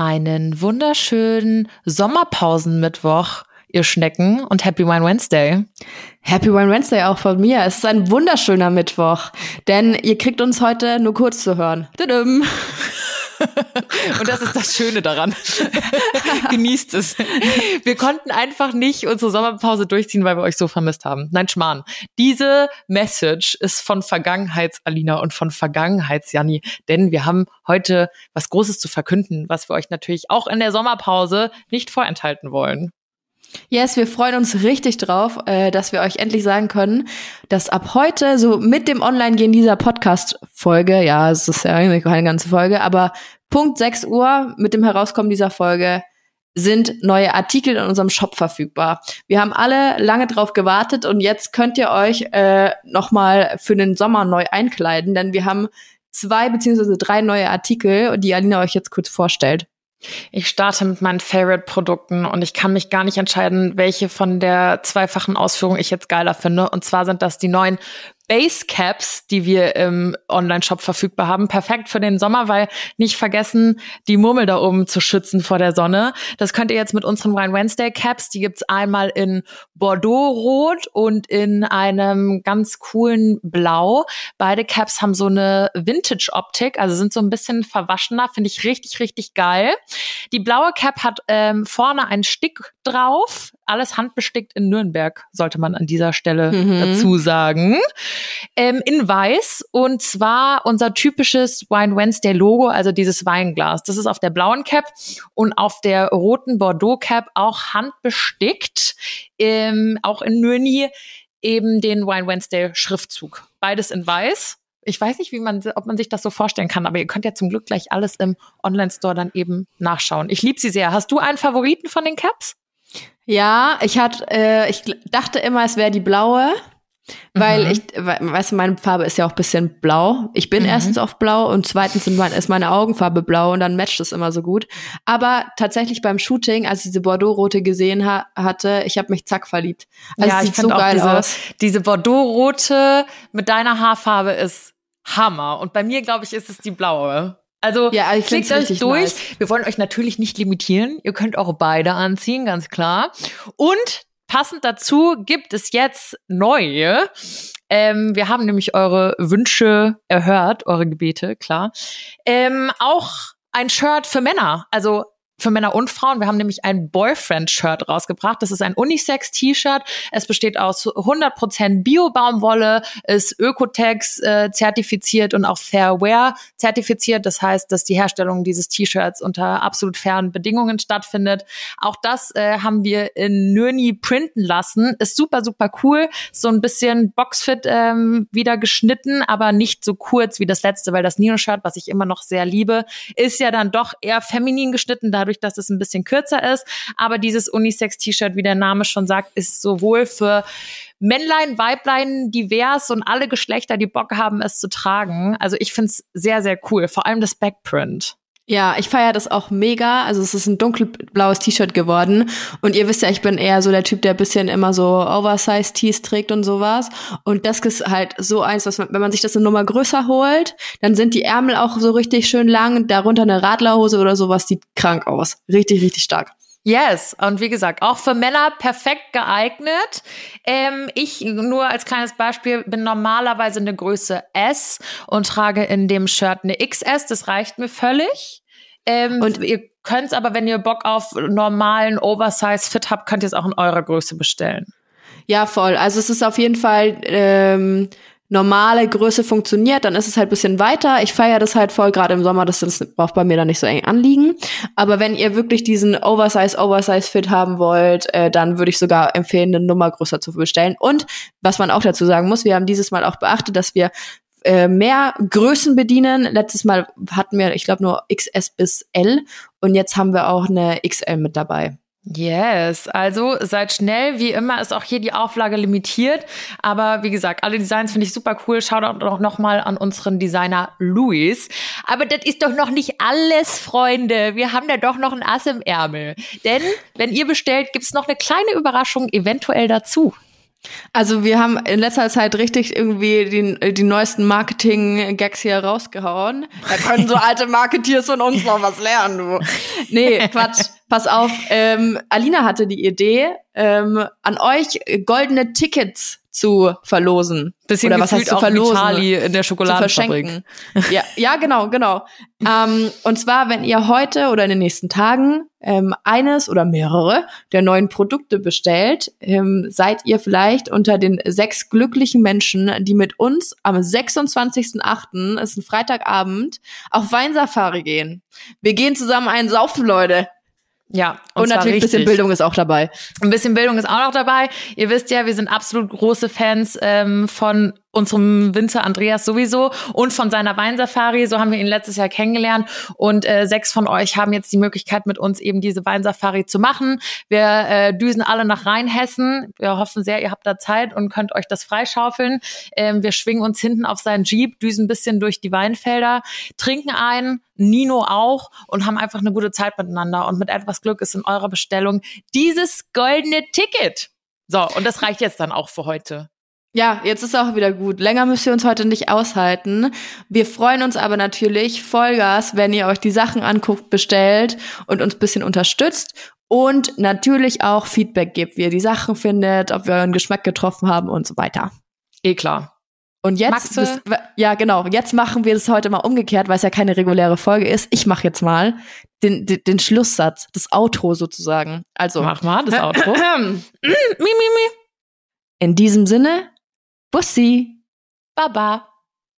einen wunderschönen Sommerpausenmittwoch, ihr Schnecken, und Happy Wine Wednesday. Happy Wine Wednesday auch von mir. Es ist ein wunderschöner Mittwoch, denn ihr kriegt uns heute nur kurz zu hören. Tudum. Und das ist das Schöne daran. Genießt es. Wir konnten einfach nicht unsere Sommerpause durchziehen, weil wir euch so vermisst haben. Nein, Schmarrn. Diese Message ist von Vergangenheits-Alina und von Vergangenheits-Janni, denn wir haben heute was Großes zu verkünden, was wir euch natürlich auch in der Sommerpause nicht vorenthalten wollen. Yes, wir freuen uns richtig drauf, äh, dass wir euch endlich sagen können, dass ab heute, so mit dem Online-Gehen dieser Podcast-Folge, ja, es ist ja keine ganze Folge, aber Punkt 6 Uhr mit dem Herauskommen dieser Folge sind neue Artikel in unserem Shop verfügbar. Wir haben alle lange drauf gewartet und jetzt könnt ihr euch äh, nochmal für den Sommer neu einkleiden, denn wir haben zwei beziehungsweise drei neue Artikel, die Alina euch jetzt kurz vorstellt. Ich starte mit meinen Favorite-Produkten und ich kann mich gar nicht entscheiden, welche von der zweifachen Ausführung ich jetzt geiler finde. Und zwar sind das die neuen Basecaps, die wir im Online-Shop verfügbar haben. Perfekt für den Sommer, weil nicht vergessen, die Murmel da oben zu schützen vor der Sonne. Das könnt ihr jetzt mit unseren Wine Wednesday Caps. Die gibt's einmal in Bordeaux-Rot und in einem ganz coolen Blau. Beide Caps haben so eine Vintage-Optik, also sind so ein bisschen verwaschener. Finde ich richtig, richtig geil. Die blaue Cap hat ähm, vorne einen Stick drauf. Alles handbestickt in Nürnberg, sollte man an dieser Stelle mhm. dazu sagen ähm, in weiß und zwar unser typisches Wine Wednesday Logo, also dieses Weinglas. Das ist auf der blauen Cap und auf der roten Bordeaux Cap auch handbestickt, ähm, auch in Nürni eben den Wine Wednesday Schriftzug. Beides in weiß. Ich weiß nicht, wie man, ob man sich das so vorstellen kann, aber ihr könnt ja zum Glück gleich alles im Online-Store dann eben nachschauen. Ich liebe sie sehr. Hast du einen Favoriten von den Caps? Ja, ich hatte, äh, ich dachte immer, es wäre die blaue. Weil mhm. ich, weißt du, meine Farbe ist ja auch bisschen blau. Ich bin mhm. erstens auf blau und zweitens ist meine Augenfarbe blau und dann matcht es immer so gut. Aber tatsächlich beim Shooting, als ich diese Bordeaux-Rote gesehen ha hatte, ich habe mich zack verliebt. Also ja, sieht so geil diese. Diese Bordeaux-Rote mit deiner Haarfarbe ist Hammer. Und bei mir, glaube ich, ist es die blaue. Also ja, ich klickt euch durch. Nice. Wir wollen euch natürlich nicht limitieren. Ihr könnt auch beide anziehen, ganz klar. Und Passend dazu gibt es jetzt neue. Ähm, wir haben nämlich eure Wünsche erhört, eure Gebete, klar. Ähm, auch ein Shirt für Männer. Also für Männer und Frauen. Wir haben nämlich ein Boyfriend-Shirt rausgebracht. Das ist ein Unisex-T-Shirt. Es besteht aus 100% Bio-Baumwolle, ist Ökotex äh, zertifiziert und auch Fairwear zertifiziert. Das heißt, dass die Herstellung dieses T-Shirts unter absolut fairen Bedingungen stattfindet. Auch das äh, haben wir in Nürni printen lassen. Ist super, super cool. So ein bisschen Boxfit ähm, wieder geschnitten, aber nicht so kurz wie das letzte, weil das Nino-Shirt, was ich immer noch sehr liebe, ist ja dann doch eher feminin geschnitten. Dadurch dadurch, dass es ein bisschen kürzer ist. Aber dieses Unisex-T-Shirt, wie der Name schon sagt, ist sowohl für Männlein, Weiblein, divers und alle Geschlechter, die Bock haben, es zu tragen. Also ich finde es sehr, sehr cool. Vor allem das Backprint. Ja, ich feiere das auch mega. Also es ist ein dunkelblaues T-Shirt geworden. Und ihr wisst ja, ich bin eher so der Typ, der bisschen immer so Oversize-Tees trägt und sowas. Und das ist halt so eins, dass man, wenn man sich das eine Nummer größer holt, dann sind die Ärmel auch so richtig schön lang. Darunter eine Radlerhose oder sowas sieht krank aus. Richtig, richtig stark. Yes, und wie gesagt, auch für Männer perfekt geeignet. Ähm, ich nur als kleines Beispiel bin normalerweise eine Größe S und trage in dem Shirt eine XS. Das reicht mir völlig. Ähm, und ihr könnt aber, wenn ihr Bock auf normalen Oversize-Fit habt, könnt ihr es auch in eurer Größe bestellen. Ja, voll. Also es ist auf jeden Fall ähm, normale Größe funktioniert, dann ist es halt bisschen weiter. Ich feiere das halt voll, gerade im Sommer, das, braucht bei mir dann nicht so eng anliegen. Aber wenn ihr wirklich diesen Oversize-Oversize-Fit haben wollt, äh, dann würde ich sogar empfehlen, eine Nummer größer zu bestellen. Und was man auch dazu sagen muss, wir haben dieses Mal auch beachtet, dass wir äh, mehr Größen bedienen. Letztes Mal hatten wir, ich glaube, nur XS bis L und jetzt haben wir auch eine XL mit dabei. Yes, also seid schnell. Wie immer ist auch hier die Auflage limitiert. Aber wie gesagt, alle Designs finde ich super cool. Schaut auch noch mal an unseren Designer Luis. Aber das ist doch noch nicht alles, Freunde. Wir haben da doch noch ein Ass im Ärmel. Denn wenn ihr bestellt, gibt's noch eine kleine Überraschung eventuell dazu. Also wir haben in letzter Zeit richtig irgendwie die, die neuesten Marketing-Gags hier rausgehauen. Da können so alte Marketeers von uns noch was lernen, du. Nee, Quatsch. Pass auf, ähm, Alina hatte die Idee, ähm, an euch goldene Tickets zu verlosen. Bisschen Oder was heißt zu verlosen? Charlie in der Schokoladenfabrik. ja, ja, genau, genau. ähm, und zwar, wenn ihr heute oder in den nächsten Tagen ähm, eines oder mehrere der neuen Produkte bestellt, ähm, seid ihr vielleicht unter den sechs glücklichen Menschen, die mit uns am 26.08., ist ein Freitagabend, auf Weinsafari gehen. Wir gehen zusammen einen saufen, Leute. Ja, und, und natürlich ein bisschen Bildung ist auch dabei. Ein bisschen Bildung ist auch noch dabei. Ihr wisst ja, wir sind absolut große Fans ähm, von unserem Winzer Andreas sowieso und von seiner Weinsafari. So haben wir ihn letztes Jahr kennengelernt. Und äh, sechs von euch haben jetzt die Möglichkeit, mit uns eben diese Weinsafari zu machen. Wir äh, düsen alle nach Rheinhessen. Wir hoffen sehr, ihr habt da Zeit und könnt euch das freischaufeln. Ähm, wir schwingen uns hinten auf seinen Jeep, düsen ein bisschen durch die Weinfelder, trinken ein, Nino auch und haben einfach eine gute Zeit miteinander. Und mit etwas Glück ist in eurer Bestellung dieses goldene Ticket. So, und das reicht jetzt dann auch für heute. Ja, jetzt ist auch wieder gut. Länger müsst ihr uns heute nicht aushalten. Wir freuen uns aber natürlich Vollgas, wenn ihr euch die Sachen anguckt, bestellt und uns bisschen unterstützt und natürlich auch Feedback gibt, wie ihr die Sachen findet, ob wir euren Geschmack getroffen haben und so weiter. Eh klar. Und jetzt, bist, ja genau, jetzt machen wir das heute mal umgekehrt, weil es ja keine reguläre Folge ist. Ich mache jetzt mal den, den, den Schlusssatz, das Outro sozusagen. Also mach mal das Outro. mi, mi, mi. In diesem Sinne, Bussi. Baba.